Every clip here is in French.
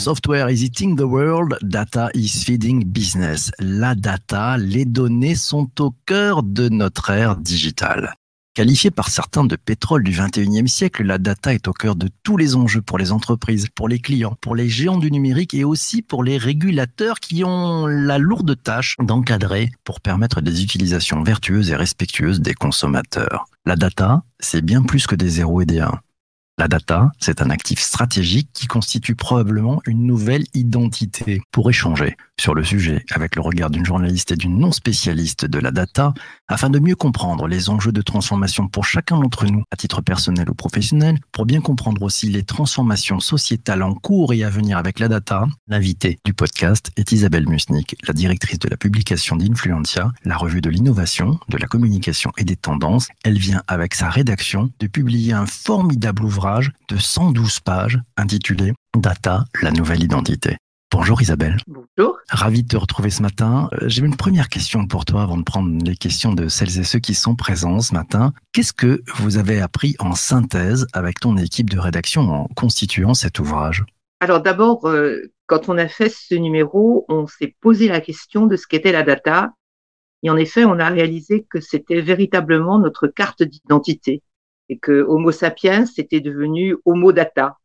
Software is eating the world, data is feeding business. La data, les données sont au cœur de notre ère digitale. Qualifiée par certains de pétrole du 21e siècle, la data est au cœur de tous les enjeux pour les entreprises, pour les clients, pour les géants du numérique et aussi pour les régulateurs qui ont la lourde tâche d'encadrer pour permettre des utilisations vertueuses et respectueuses des consommateurs. La data, c'est bien plus que des zéros et des 1. La data, c'est un actif stratégique qui constitue probablement une nouvelle identité. Pour échanger sur le sujet avec le regard d'une journaliste et d'une non spécialiste de la data, afin de mieux comprendre les enjeux de transformation pour chacun d'entre nous, à titre personnel ou professionnel, pour bien comprendre aussi les transformations sociétales en cours et à venir avec la data, l'invité du podcast est Isabelle Musnik, la directrice de la publication d'Influencia, la revue de l'innovation, de la communication et des tendances. Elle vient avec sa rédaction de publier un formidable ouvrage de 112 pages intitulé Data, la nouvelle identité. Bonjour Isabelle. Bonjour. Ravi de te retrouver ce matin. Euh, j'ai une première question pour toi avant de prendre les questions de celles et ceux qui sont présents ce matin. Qu'est-ce que vous avez appris en synthèse avec ton équipe de rédaction en constituant cet ouvrage? Alors d'abord, euh, quand on a fait ce numéro, on s'est posé la question de ce qu'était la data. Et en effet, on a réalisé que c'était véritablement notre carte d'identité et que Homo sapiens était devenu Homo data.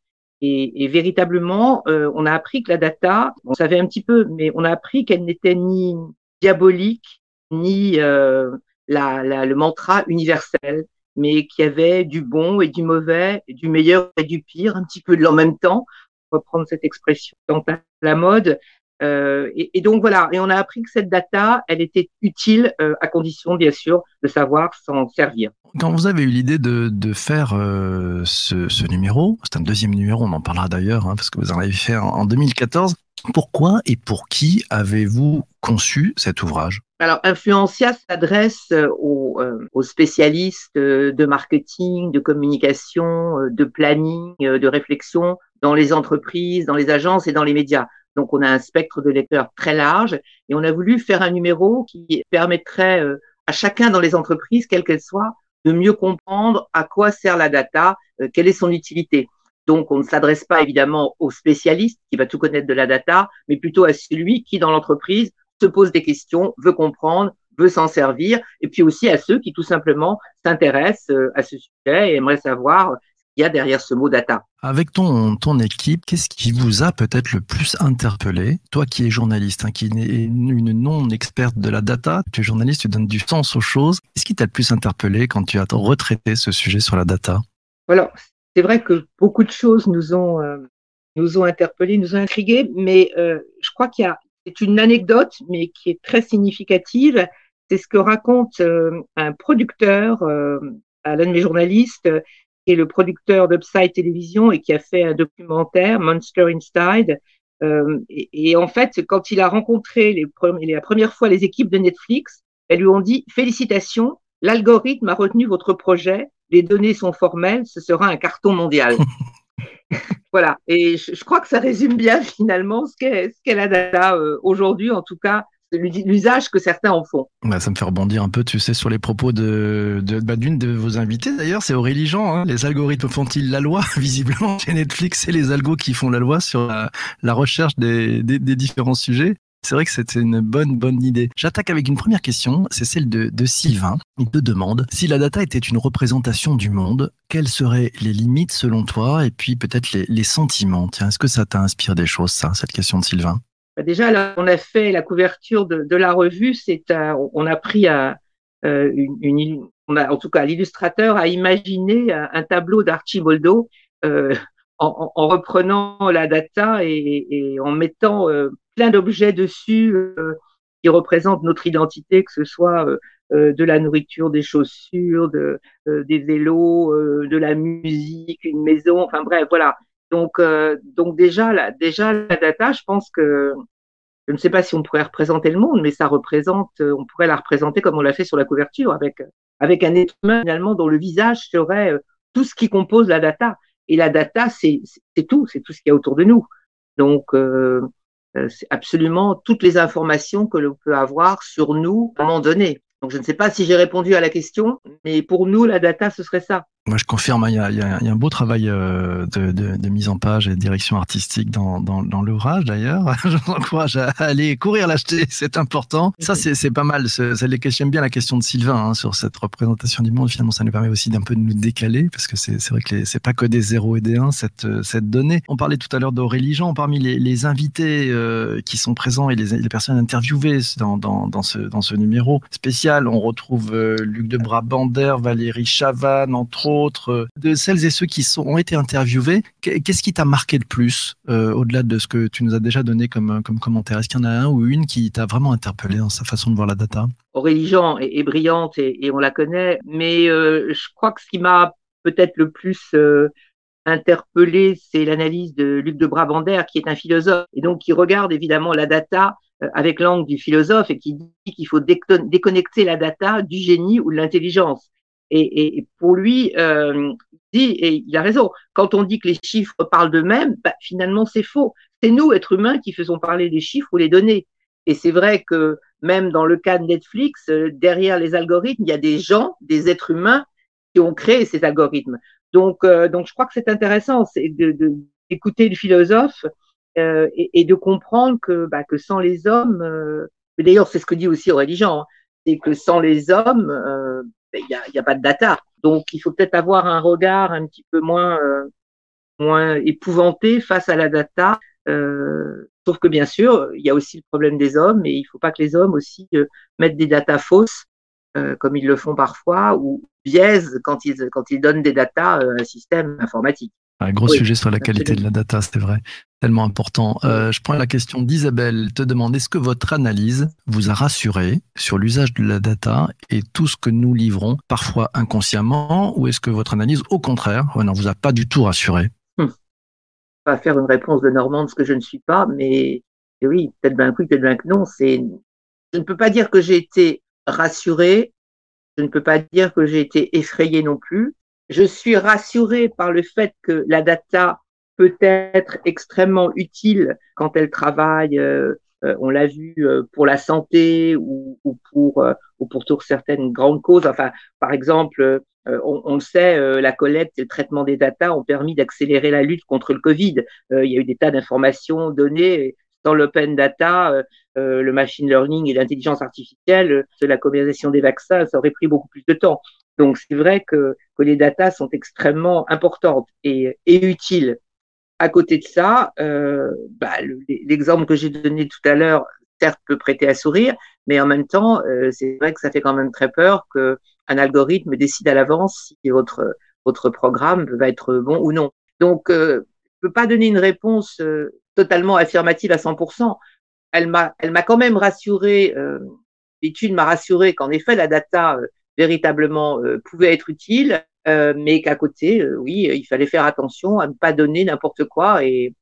Et, et véritablement, euh, on a appris que la data, on savait un petit peu, mais on a appris qu'elle n'était ni diabolique, ni euh, la, la, le mantra universel, mais qu'il y avait du bon et du mauvais, du meilleur et du pire, un petit peu de l'en même temps, reprendre cette expression dans la mode. Euh, et, et, donc voilà, et on a appris que cette data, elle était utile euh, à condition bien sûr de savoir s'en servir. Quand vous avez eu l'idée de, de, faire euh, ce, ce, numéro, c'est un deuxième numéro, on en parlera d'ailleurs, hein, parce que vous en avez fait en, en 2014. Pourquoi et pour qui avez-vous conçu cet ouvrage? Alors, Influencia s'adresse aux, aux, spécialistes de marketing, de communication, de planning, de réflexion dans les entreprises, dans les agences et dans les médias. Donc, on a un spectre de lecteurs très large et on a voulu faire un numéro qui permettrait euh, à chacun dans les entreprises, quelles qu'elles soient, de mieux comprendre à quoi sert la data, euh, quelle est son utilité. Donc, on ne s'adresse pas évidemment au spécialiste qui va tout connaître de la data, mais plutôt à celui qui, dans l'entreprise, se pose des questions, veut comprendre, veut s'en servir, et puis aussi à ceux qui tout simplement s'intéressent euh, à ce sujet et aimeraient savoir il y a derrière ce mot data. Avec ton, ton équipe, qu'est-ce qui vous a peut-être le plus interpellé? Toi qui es journaliste, hein, qui est une non-experte de la data, tu es journaliste, tu donnes du sens aux choses. Qu'est-ce qui t'a le plus interpellé quand tu as retraité ce sujet sur la data? Voilà, c'est vrai que beaucoup de choses nous ont, euh, nous ont interpellés, nous ont intrigués, mais euh, je crois qu'il y a c'est une anecdote, mais qui est très significative. C'est ce que raconte euh, un producteur, euh, l'un de mes journalistes, qui est le producteur d'Upside Télévision et qui a fait un documentaire, Monster Inside. Euh, et, et, en fait, quand il a rencontré les, la première fois les équipes de Netflix, elles lui ont dit félicitations, l'algorithme a retenu votre projet, les données sont formelles, ce sera un carton mondial. voilà. Et je, je, crois que ça résume bien finalement ce qu'est ce qu'est la data euh, aujourd'hui, en tout cas l'usage que certains en font. Bah, ça me fait rebondir un peu, tu sais, sur les propos de, bah, d'une de vos invités d'ailleurs, c'est Aurélie Jean. Hein. Les algorithmes font-ils la loi? Visiblement, chez Netflix, c'est les algos qui font la loi sur la, recherche des, différents sujets. C'est vrai que c'était une bonne, bonne idée. J'attaque avec une première question, c'est celle de, de Sylvain. Il te demande si la data était une représentation du monde, quelles seraient les limites selon toi et puis peut-être les, les sentiments? Tiens, est-ce que ça t'inspire des choses, ça, cette question de Sylvain? Déjà, là, on a fait la couverture de, la revue. C'est on a pris un, euh, on a, en tout cas, l'illustrateur a imaginé un, un tableau d'Archiboldo euh, en, en, reprenant la data et, en mettant euh, plein d'objets dessus euh, qui représentent notre identité, que ce soit de la nourriture, des chaussures, de, des vélos, de la musique, une maison. Enfin bref, voilà. Donc, euh, donc déjà, la, déjà la data, je pense que je ne sais pas si on pourrait représenter le monde, mais ça représente, euh, on pourrait la représenter comme on l'a fait sur la couverture, avec avec un être humain finalement dont le visage serait euh, tout ce qui compose la data. Et la data, c'est c'est tout, c'est tout ce qu'il y a autour de nous. Donc c'est absolument toutes les informations que l'on peut avoir sur nous à un moment donné. Donc je ne sais pas si j'ai répondu à la question, mais pour nous, la data, ce serait ça. Moi, je confirme, hein, il y, a, il, y a, un beau travail euh, de, de, de, mise en page et de direction artistique dans, dans, dans l'ouvrage d'ailleurs. je vous encourage à aller courir l'acheter, c'est important. Ça, c'est pas mal. J'aime bien la question de Sylvain hein, sur cette représentation du monde. Finalement, ça nous permet aussi d'un peu de nous décaler parce que c'est vrai que c'est pas que des 0 et des 1 cette, cette donnée. On parlait tout à l'heure d'Aurélie Jean. Parmi les, les invités euh, qui sont présents et les, les personnes interviewées dans, dans, dans, ce, dans ce numéro spécial, on retrouve euh, Luc de Brabander, Valérie Chavannes, entre autres autres, de celles et ceux qui ont été interviewés, qu'est-ce qui t'a marqué le plus, euh, au-delà de ce que tu nous as déjà donné comme, comme commentaire? Est-ce qu'il y en a un ou une qui t'a vraiment interpellé dans sa façon de voir la data? Aurélie Jean est, brillante et, on la connaît, mais euh, je crois que ce qui m'a peut-être le plus euh, interpellé, c'est l'analyse de Luc de Brabander, qui est un philosophe, et donc qui regarde évidemment la data avec l'angle du philosophe et qui dit qu'il faut déconnecter la data du génie ou de l'intelligence. Et, et, pour lui, euh, il dit, et il a raison, quand on dit que les chiffres parlent d'eux-mêmes, bah, finalement c'est faux. C'est nous, êtres humains, qui faisons parler les chiffres ou les données. Et c'est vrai que même dans le cas de Netflix, euh, derrière les algorithmes, il y a des gens, des êtres humains qui ont créé ces algorithmes. Donc, euh, donc je crois que c'est intéressant, c'est d'écouter le philosophe euh, et, et, de comprendre que, bah, que sans les hommes, euh, d'ailleurs c'est ce que dit aussi Aurélie Jean, hein, c'est que sans les hommes, euh, il n'y a, y a, pas de data. Donc, il faut peut-être avoir un regard un petit peu moins, euh, moins épouvanté face à la data. Euh, sauf que bien sûr, il y a aussi le problème des hommes et il ne faut pas que les hommes aussi euh, mettent des datas fausses, euh, comme ils le font parfois, ou biaisent quand ils, quand ils donnent des datas à un système informatique. Un gros sujet sur la qualité de la data, c'est vrai. Tellement important. Euh, je prends la question d'Isabelle, te demande est-ce que votre analyse vous a rassuré sur l'usage de la data et tout ce que nous livrons, parfois inconsciemment, ou est-ce que votre analyse, au contraire, ne vous a pas du tout rassuré? Hum. Pas faire une réponse de Normande, ce que je ne suis pas, mais oui, peut-être bien que oui, peut-être bien que non. C'est, je ne peux pas dire que j'ai été rassuré, je ne peux pas dire que j'ai été effrayé non plus je suis rassurée par le fait que la data peut être extrêmement utile quand elle travaille, euh, euh, on l'a vu, euh, pour la santé ou, ou pour, ou pour certaines grandes causes. Enfin, par exemple, on, on, le sait, la collecte et le traitement des data ont permis d'accélérer la lutte contre le Covid. il y a eu des tas d'informations données dans l'open data, le machine learning et l'intelligence artificielle, la commercialisation des vaccins, ça aurait pris beaucoup plus de temps. Donc c'est vrai que, que les datas sont extrêmement importantes et, utiles. À côté de ça, euh, bah, l'exemple que j'ai donné tout à l'heure, certes peut prêter à sourire, mais en même temps, euh, c'est vrai que ça fait quand même très peur qu'un algorithme décide à l'avance si votre, programme va être bon ou non. Donc, euh, peux pas donner une réponse euh, totalement affirmative à 100%. Elle m'a, elle m'a quand même rassuré. Euh, l'étude m'a rassuré qu'en effet, la data euh, véritablement euh, pouvait être utile, euh, mais qu'à côté, euh, oui, il fallait faire attention à ne pas donner n'importe quoi. Et,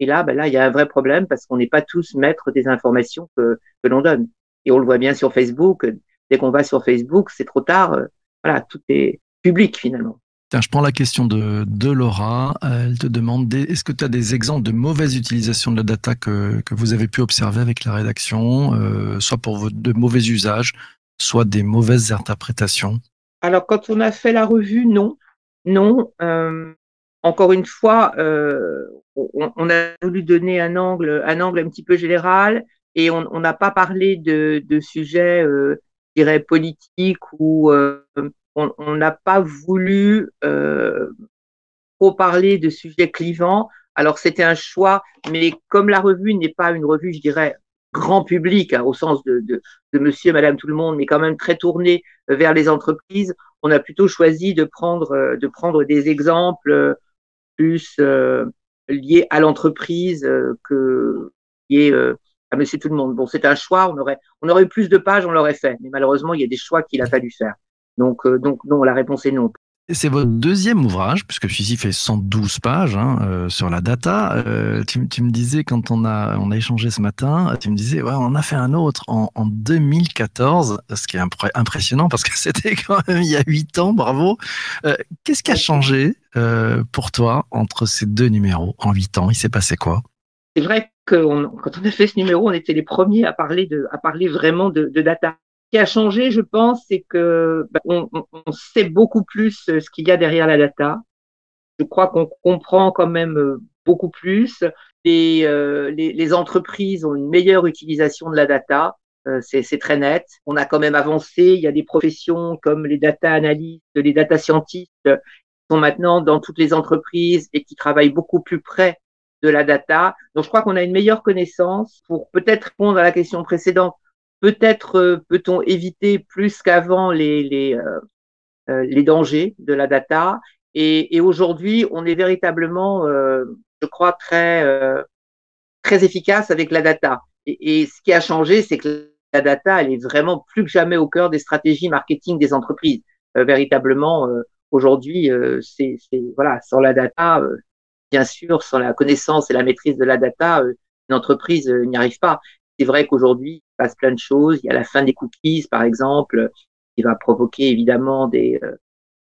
et là, ben là, il y a un vrai problème parce qu'on n'est pas tous maîtres des informations que, que l'on donne. Et on le voit bien sur Facebook. Dès qu'on va sur Facebook, c'est trop tard. voilà, tout est public finalement. Tiens, je prends la question de, Laura. Elle te demande est-ce que tu as des exemples de mauvaise utilisation de la data que, vous avez pu observer avec la rédaction, euh, soit pour de mauvais usages, soit des mauvaises interprétations? Alors, quand on a fait la revue, non. Non. Euh, encore une fois, euh, on, a voulu donner un angle, un angle un petit peu général et on n'a pas parlé de, de sujets, euh, je dirais, politiques ou euh, on n'a pas voulu euh, trop parler de sujets clivants. Alors, c'était un choix, mais comme la revue n'est pas une revue, je dirais, grand public, hein, au sens de, de, de, monsieur, madame, tout le monde, mais quand même très tourné euh, vers les entreprises, on a plutôt choisi de prendre, euh, de prendre des exemples euh, plus euh, liés à l'entreprise que liés à monsieur tout le monde. Bon, c'est un choix, on aurait, on aurait eu plus de pages, on l'aurait fait, mais malheureusement, il y a des choix qu'il a fallu faire. Donc, donc non, la réponse est non. C'est votre deuxième ouvrage, puisque celui-ci fait 112 pages hein, euh, sur la data. Euh, tu, tu, me disais, quand on a, on a échangé ce matin, tu me disais, ouais, on a fait un autre en, en 2014, ce qui est impressionnant parce que c'était quand même il y a huit ans, bravo. Euh, Qu'est-ce qui a changé euh, pour toi entre ces deux numéros en huit ans? Il s'est passé quoi? C'est vrai que on, quand on a fait ce numéro, on était les premiers à parler, de, à parler vraiment de, de data. Qui a changé, je pense, c'est que bah, on, on, sait beaucoup plus ce qu'il y a derrière la data. Je crois qu'on comprend quand même beaucoup plus. Les, les, les, entreprises ont une meilleure utilisation de la data. Euh, c'est très net. On a quand même avancé. Il y a des professions comme les data analystes, les data scientists qui sont maintenant dans toutes les entreprises et qui travaillent beaucoup plus près de la data. Donc, je crois qu'on a une meilleure connaissance pour peut-être répondre à la question précédente. Peut-être euh, peut-on éviter plus qu'avant les, les, euh, les dangers de la data? Et, et aujourd'hui, on est véritablement, je crois, très, très efficace avec la data. Et, et, ce qui a changé, c'est que la data, elle est vraiment plus que jamais au cœur des stratégies marketing des entreprises. Euh, véritablement, euh, aujourd'hui, euh, c'est voilà, sans la data, bien sûr, sans la connaissance et la maîtrise de la data, une entreprise n'y arrive pas. C'est vrai qu'aujourd'hui, il se passe plein de choses. Il y a la fin des cookies, par exemple, qui va provoquer évidemment des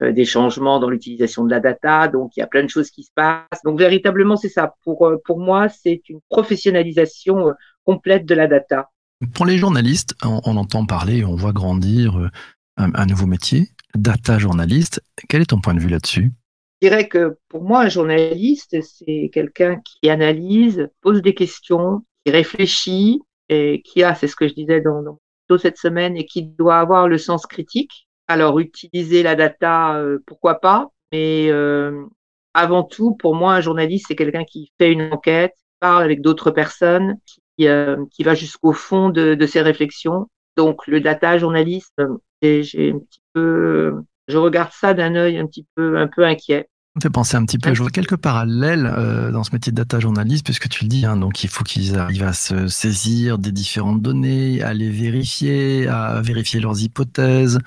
des changements dans l'utilisation de la data. Donc, il y a plein de choses qui se passent. Donc, véritablement, c'est ça. Pour, pour moi, c'est une professionnalisation complète de la data. Pour les journalistes, on, entend parler, on voit grandir euh, un, nouveau métier, data journaliste. Quel est ton point de vue là-dessus? Je dirais que pour moi, un journaliste, c'est quelqu'un qui analyse, pose des questions, qui réfléchit et qui a, c'est ce que je disais dans, dans cette semaine, et qui doit avoir le sens critique. Alors, utiliser la data, euh, pourquoi pas, mais euh, avant tout, pour moi, un journaliste, c'est quelqu'un qui fait une enquête, parle avec d'autres personnes, euh, qui, va jusqu'au fond de, de, ses réflexions. Donc le data journaliste, j'ai un petit peu, je regarde ça d'un œil un petit peu, un peu inquiet. On fait penser un petit peu, je vois quelques parallèles euh, dans ce métier de data journaliste, puisque tu le dis, hein, donc il faut qu'ils arrivent à se saisir des différentes données, à les vérifier, à vérifier leurs hypothèses,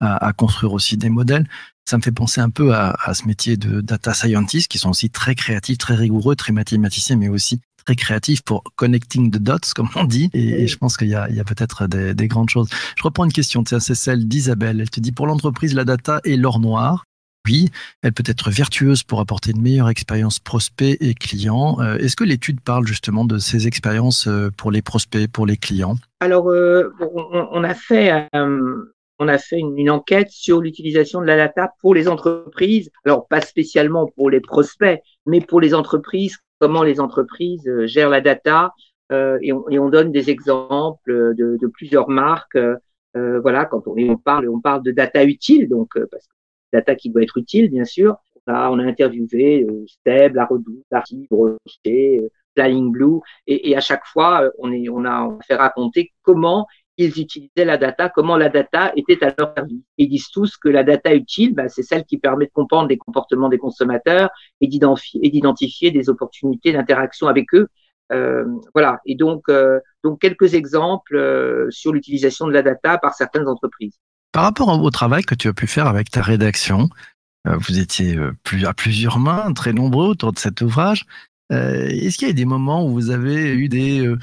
à, à construire aussi des modèles. Ça me fait penser un peu à, à, ce métier de data scientist, qui sont aussi très créatifs, très rigoureux, très mathématiciens, mais aussi très créatif pour connecting the dots, comme on dit. Et, je pense qu'il y a, peut-être des, grandes choses. Je reprends une question, c'est celle d'Isabelle. Elle te dit, pour l'entreprise, la data est l'or noir. Oui, elle peut être vertueuse pour apporter une meilleure expérience prospect et client. Euh, est-ce que l'étude parle justement de ces expériences euh, pour les prospects, pour les clients? Alors, euh, on, a fait on a fait une, enquête sur l'utilisation de la data pour les entreprises. Alors, pas spécialement pour les prospects, mais pour les entreprises comment les entreprises gèrent la data et, on, donne des exemples de, plusieurs marques. Voilà, quand on, on, parle, on parle de data utile, donc parce que data qui doit être utile, bien sûr. On a, on a interviewé Steb, La Redoute, Archive, Rocher, Flying Blue, et, et, à chaque fois, on, est, on, a, on a fait raconter comment ils utilisaient la data, comment la data était à leur service. Ils disent tous que la data utile, bah, c'est celle qui permet de comprendre les comportements des consommateurs et d'identifier des opportunités d'interaction avec eux. Euh, voilà. Et donc, euh, donc quelques exemples euh, sur l'utilisation de la data par certaines entreprises. Par rapport au travail que tu as pu faire avec ta rédaction, vous étiez à plusieurs mains, très nombreux autour de cet ouvrage. Euh, est-ce qu'il y a des moments où vous avez eu des, euh,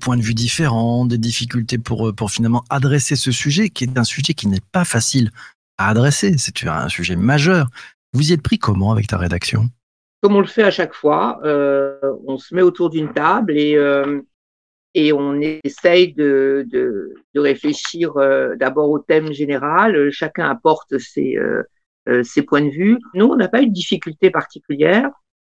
points de vue différents, des difficultés euh, pour finalement adresser ce sujet, qui est un sujet qui n'est pas facile à adresser C'est un sujet majeur. Vous y êtes pris comment avec ta rédaction? Comme on le fait à chaque fois, on se met autour d'une table et, et on essaye de, de, de réfléchir d'abord au thème général. Chacun apporte ses, ses points de vue. Nous, on n'a pas eu de difficulté particulière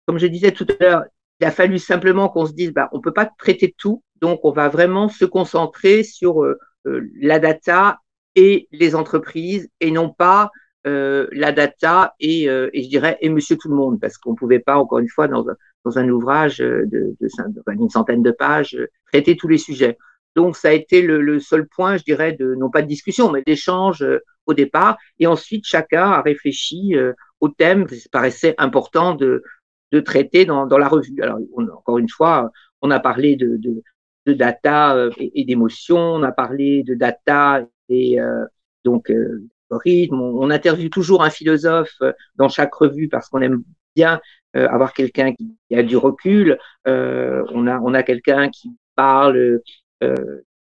comme je disais tout à l'heure, il a fallu simplement qu'on se dise, bah, on peut pas traiter tout, donc on va vraiment se concentrer sur euh, euh, la data et les entreprises et non pas euh, la data et, et, je dirais et Monsieur tout le monde parce qu'on pouvait pas encore une fois dans dans un ouvrage de, de, d'une centaine de pages traiter tous les sujets. Donc ça a été le, le, seul point, je dirais, de non pas de discussion mais d'échange au départ et ensuite chacun a réfléchi au thème. Ça paraissait important de de traiter dans, dans la revue. Alors, encore une fois, on a parlé de, de, de data euh, et, et d'émotion, on a parlé de data et euh, donc euh, rythme. On, interviewe toujours un philosophe euh, dans chaque revue parce qu'on aime bien avoir quelqu'un qui, a du recul. on a, on a quelqu'un qui parle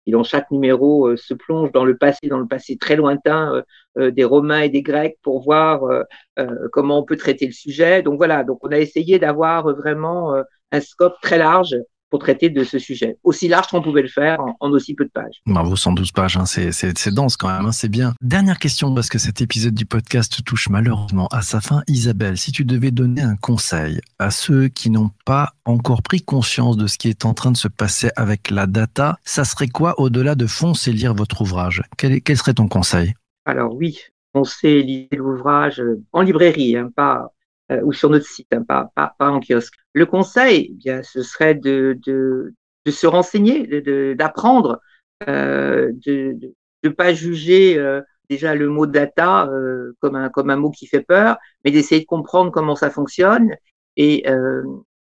qui dans chaque numéro se plonge dans le passé, dans le passé très lointain euh, des Romains et des Grecs pour voir euh, euh, comment on peut traiter le sujet. Donc voilà, donc on a essayé d'avoir vraiment un scope très large pour traiter de ce sujet. Aussi large qu'on pouvait le faire en, aussi peu de pages. Bravo, 112 pages, hein, c'est dense quand même, hein, c'est bien. Dernière question, parce que cet épisode du podcast touche malheureusement à sa fin. Isabelle, si tu devais donner un conseil à ceux qui n'ont pas encore pris conscience de ce qui est en train de se passer avec la data, ça serait quoi au-delà de foncer lire votre ouvrage? Quel, quel serait ton conseil? Alors oui, foncer lire l'ouvrage en librairie, hein, pas euh, ou sur notre site, hein, pas, pas, pas, en kiosque. Le conseil, eh bien, ce serait de, de, de se renseigner, d'apprendre, euh, de ne pas juger euh, déjà le mot data euh, comme, un, comme un mot qui fait peur, mais d'essayer de comprendre comment ça fonctionne et, euh,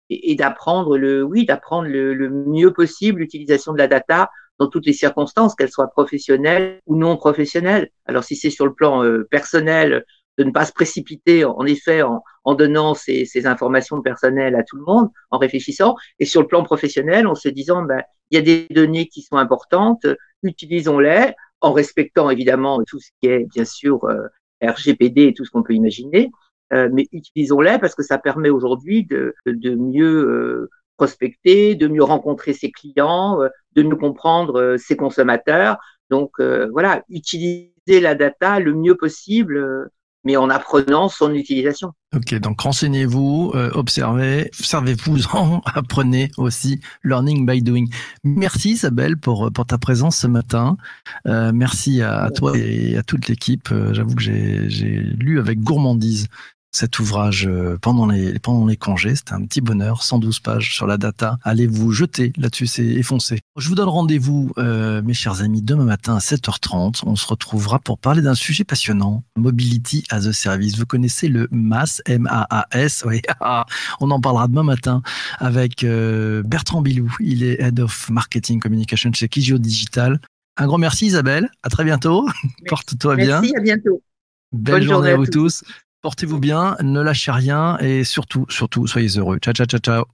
et, d'apprendre le, oui, d'apprendre le, le, mieux possible l'utilisation de la data dans toutes les circonstances, qu'elles soient professionnelles ou non professionnelles. Alors si c'est sur le plan personnel, de ne pas se précipiter, en effet, en, en donnant ces, ces, informations personnelles à tout le monde, en réfléchissant, et sur le plan professionnel, en se disant, ben, il y a des données qui sont importantes, utilisons-les, en respectant évidemment tout ce qui est, bien sûr, euh, RGPD et tout ce qu'on peut imaginer, euh, mais utilisons-les parce que ça permet aujourd'hui de, de, mieux euh, prospecter, de mieux rencontrer ses clients, euh, de mieux comprendre ses consommateurs. Donc voilà, utiliser la data le mieux possible mais en apprenant son utilisation. Ok, donc renseignez-vous, euh, observez, servez-vous-en, apprenez aussi, learning by doing. Merci Isabelle pour, pour ta présence ce matin. Euh, merci à, toi et à toute l'équipe. Euh, j'avoue que j'ai lu avec gourmandise cet ouvrage euh, pendant les, pendant les congés. C'était un petit bonheur, 112 pages sur la data. Allez vous jeter là-dessus, c'est effoncé. Je vous donne rendez-vous, euh, mes chers amis, demain matin à 7h30. On se retrouvera pour parler d'un sujet passionnant, Mobility as a Service. Vous connaissez le MAS, M-A-A-S. Oui, on en parlera demain matin avec euh, Bertrand Bilou. Il est Head of Marketing Communication chez Kijio Digital. Un grand merci Isabelle, à très bientôt. Porte-toi bien. Merci, à bientôt. Belle journée, à vous tous. Portez-vous bien, ne lâchez rien et surtout, surtout, soyez heureux. Ciao, ciao, ciao, ciao.